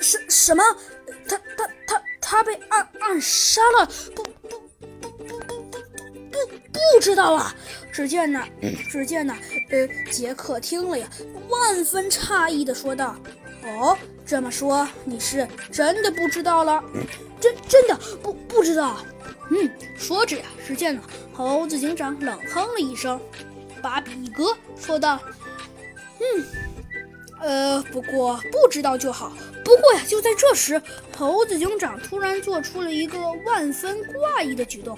什什么？他他他他被暗暗杀了？不不不不不不不不知道啊！只见呢，只见呢，呃，杰克听了呀，万分诧异的说道：“哦，这么说你是真的不知道了？真真的不不知道？嗯，说着呀，只见呢，猴子警长冷哼了一声，把比格说道：嗯。”呃，不过不知道就好。不过呀，就在这时，猴子警长突然做出了一个万分怪异的举动。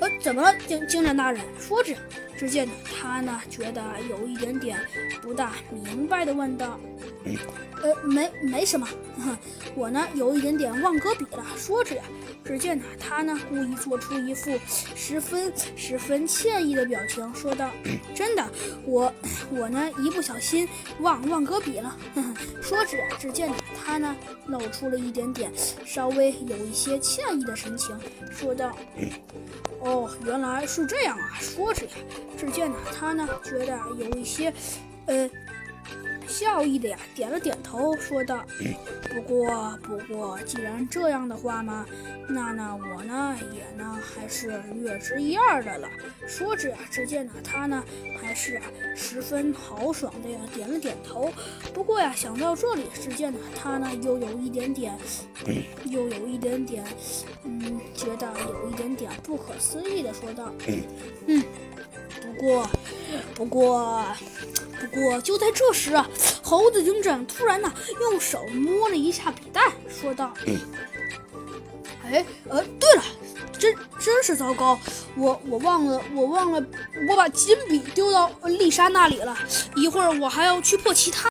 呃，怎么了，警警长大人？说着，只见他呢，觉得有一点点不大明白的问道：“呃，没没什么，我呢有一点点忘搁笔了。”说着呀，只见呢，他呢故意做出一副十分十分歉意的表情，说道：“真的，我我呢一不小心忘忘搁了。”说着，只见他呢露出了一点点稍微有一些歉意的神情，说道：“哦，原来是这样啊。”说着呀，只见呢他呢觉得有一些，呃。笑意的呀，点了点头，说道：“不过，不过，既然这样的话嘛，那呢，我呢也呢还是略知一二的了。”说着呀，只见呢他呢还是啊十分豪爽的呀，点了点头。不过呀，想到这里，只见呢他呢又有一点点，又有一点点，嗯，觉得有一点点不可思议的说道：“嗯，不过，不过。”不过就在这时啊，猴子警长突然呢用手摸了一下笔袋，说道：“哎，呃，对了，真真是糟糕，我我忘了，我忘了，我把金笔丢到丽莎那里了。一会儿我还要去破其他。”